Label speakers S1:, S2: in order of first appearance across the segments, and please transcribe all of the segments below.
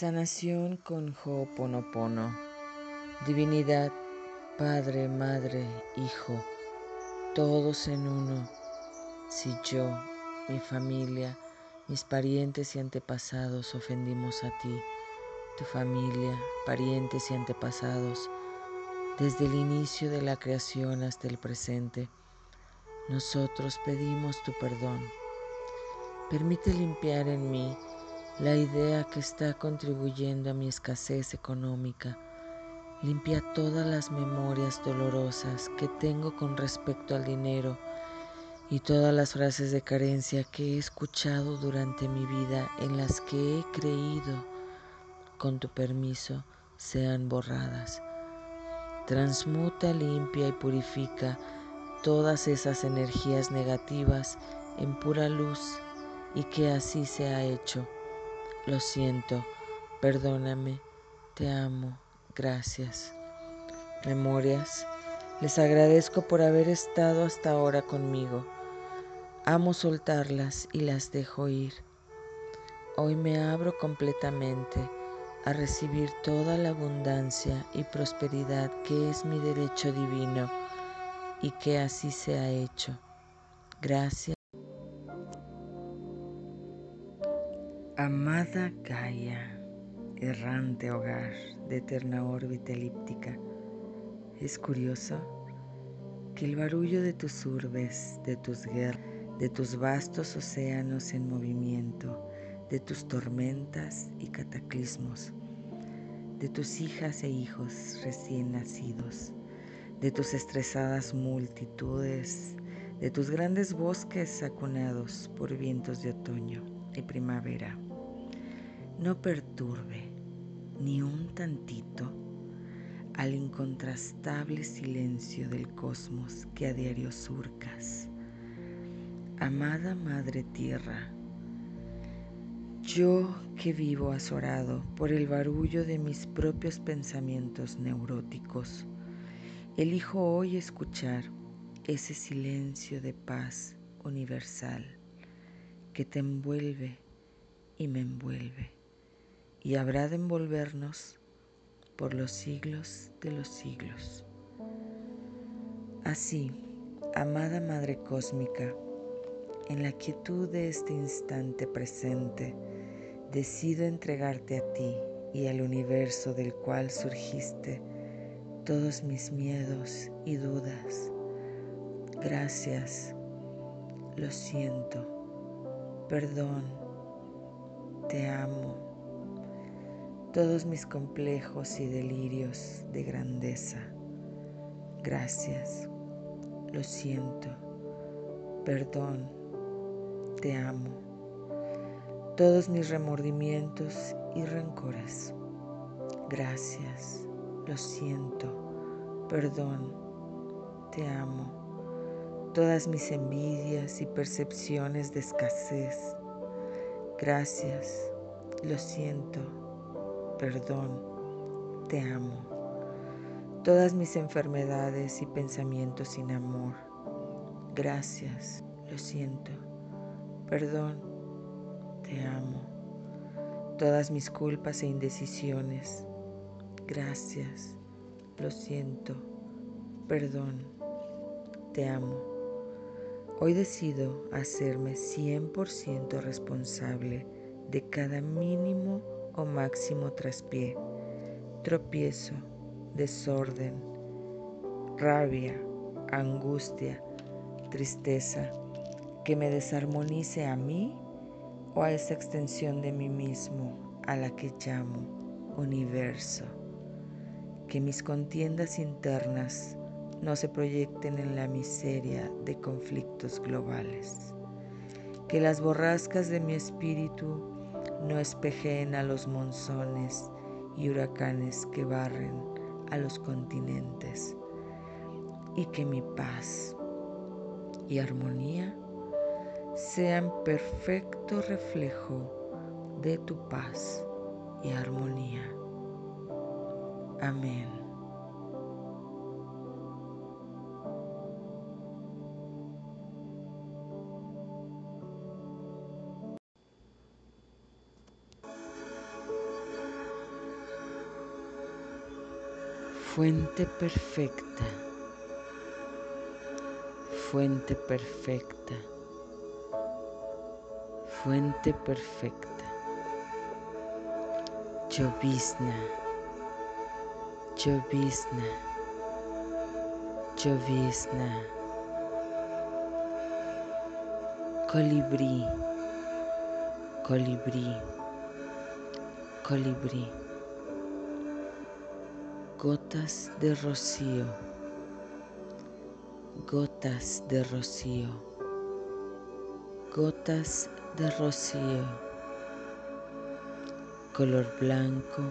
S1: Sanación con Ho'oponopono. Divinidad, Padre, Madre, Hijo, todos en uno. Si yo, mi familia, mis parientes y antepasados ofendimos a ti, tu familia, parientes y antepasados, desde el inicio de la creación hasta el presente, nosotros pedimos tu perdón. Permite limpiar en mí la idea que está contribuyendo a mi escasez económica. Limpia todas las memorias dolorosas que tengo con respecto al dinero y todas las frases de carencia que he escuchado durante mi vida en las que he creído, con tu permiso, sean borradas. Transmuta, limpia y purifica todas esas energías negativas en pura luz y que así sea hecho. Lo siento, perdóname, te amo, gracias. Memorias, les agradezco por haber estado hasta ahora conmigo. Amo soltarlas y las dejo ir. Hoy me abro completamente a recibir toda la abundancia y prosperidad que es mi derecho divino y que así se ha hecho. Gracias. Amada Gaia, errante hogar de eterna órbita elíptica, es curioso que el barullo de tus urbes, de tus guerras, de tus vastos océanos en movimiento, de tus tormentas y cataclismos, de tus hijas e hijos recién nacidos, de tus estresadas multitudes, de tus grandes bosques acunados por vientos de otoño y primavera no perturbe ni un tantito al incontrastable silencio del cosmos que a diario surcas. Amada Madre Tierra, yo que vivo azorado por el barullo de mis propios pensamientos neuróticos, elijo hoy escuchar ese silencio de paz universal que te envuelve y me envuelve y habrá de envolvernos por los siglos de los siglos. Así, amada Madre Cósmica, en la quietud de este instante presente, decido entregarte a ti y al universo del cual surgiste todos mis miedos y dudas. Gracias, lo siento, perdón, te amo todos mis complejos y delirios de grandeza. Gracias, lo siento, perdón, te amo. Todos mis remordimientos y rencores. Gracias, lo siento, perdón, te amo. Todas mis envidias y percepciones de escasez. Gracias, lo siento, perdón, te amo. Todas mis enfermedades y pensamientos sin amor, gracias, lo siento, perdón, te amo. Todas mis culpas e indecisiones, gracias, lo siento, perdón, te amo. Hoy decido hacerme 100% responsable de cada mínimo o máximo traspié, tropiezo, desorden, rabia, angustia, tristeza, que me desarmonice a mí o a esa extensión de mí mismo a la que llamo universo. Que mis contiendas internas no se proyecten en la miseria de conflictos globales. Que las borrascas de mi espíritu no espejeen a los monzones y huracanes que barren a los continentes y que mi paz y armonía sean perfecto reflejo de tu paz y armonía. Amén. Fuente perfecta, fuente perfecta, fuente perfecta. Llovizna, llovizna, llovizna. Colibrí, colibrí, colibrí gotas de rocío, gotas de rocío, gotas de rocío, color blanco,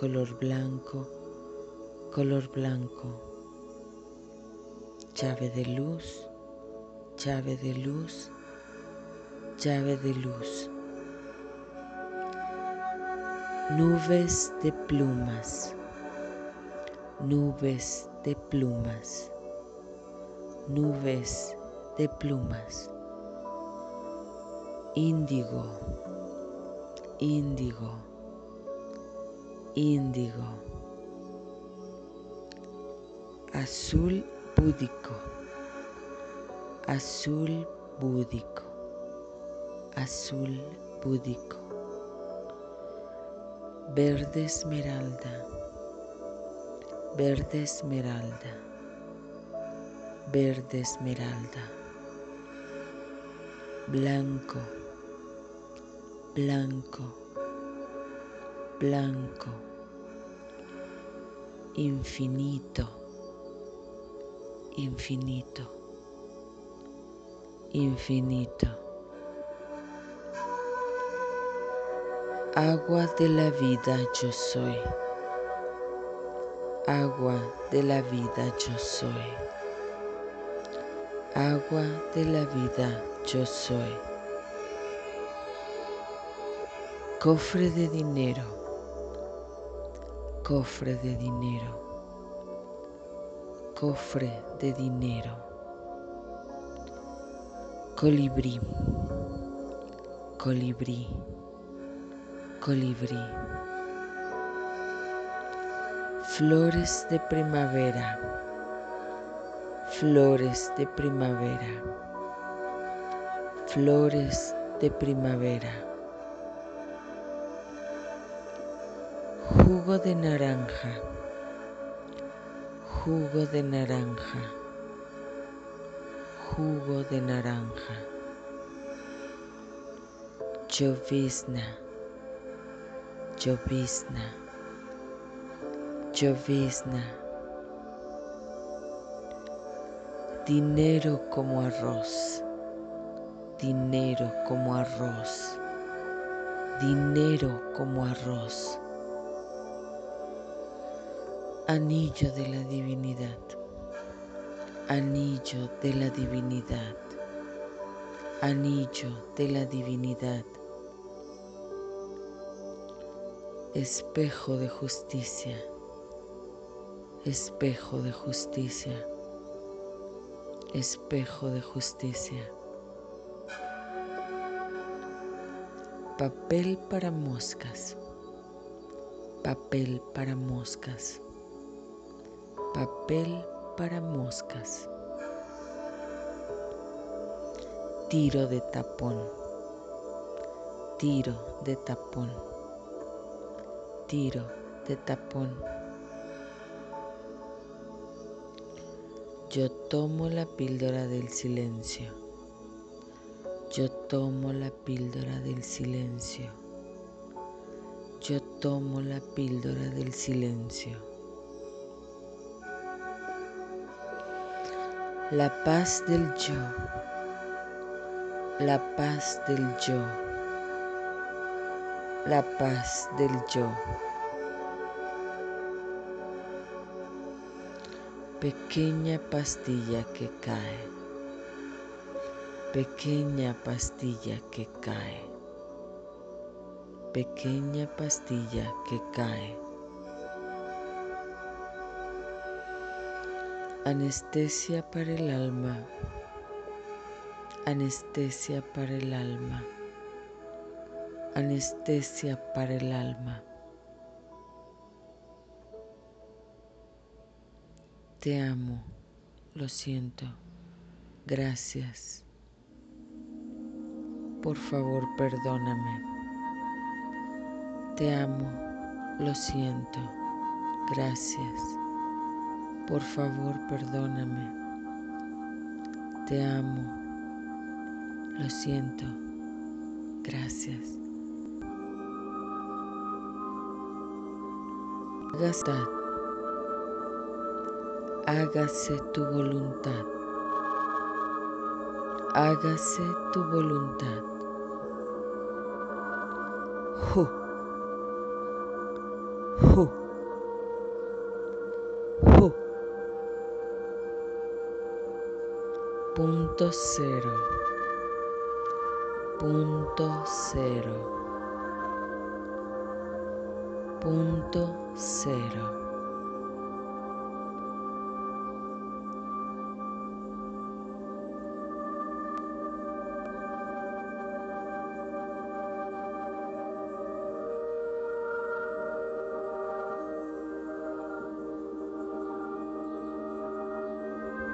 S1: color blanco, color blanco, llave de luz, llave de luz, llave de luz. Nubes de plumas nubes de plumas, nubes de plumas, índigo, índigo, índigo, azul búdico, azul búdico, azul búdico, verde esmeralda verde esmeralda, verde esmeralda, blanco, blanco, blanco, infinito, infinito, infinito. Agua de la vida yo soy agua de la vida yo soy. Agua de la vida yo soy. Cofre de dinero, cofre de dinero, cofre de dinero. Colibrí, colibrí, colibrí flores de primavera, flores de primavera, flores de primavera, jugo de naranja, jugo de naranja, jugo de naranja, llovizna, llovizna llovizna, dinero como arroz, dinero como arroz, dinero como arroz, anillo de la divinidad, anillo de la divinidad, anillo de la divinidad, espejo de justicia espejo de justicia, espejo de justicia. Papel para moscas, papel para moscas, papel para moscas. Tiro de tapón, tiro de tapón, tiro de tapón. Yo tomo la píldora del silencio. Yo tomo la píldora del silencio. Yo tomo la píldora del silencio. La paz del yo. La paz del yo. La paz del yo. Pequeña pastilla que cae, pequeña pastilla que cae, pequeña pastilla que cae. Anestesia para el alma, anestesia para el alma, anestesia para el alma. Te amo, lo siento, gracias. Por favor, perdóname. Te amo, lo siento, gracias. Por favor, perdóname. Te amo, lo siento, gracias. Hágase, hágase tu voluntad. Hágase tu voluntad. Ju. Ju. Ju. Punto cero. Punto cero punto cero.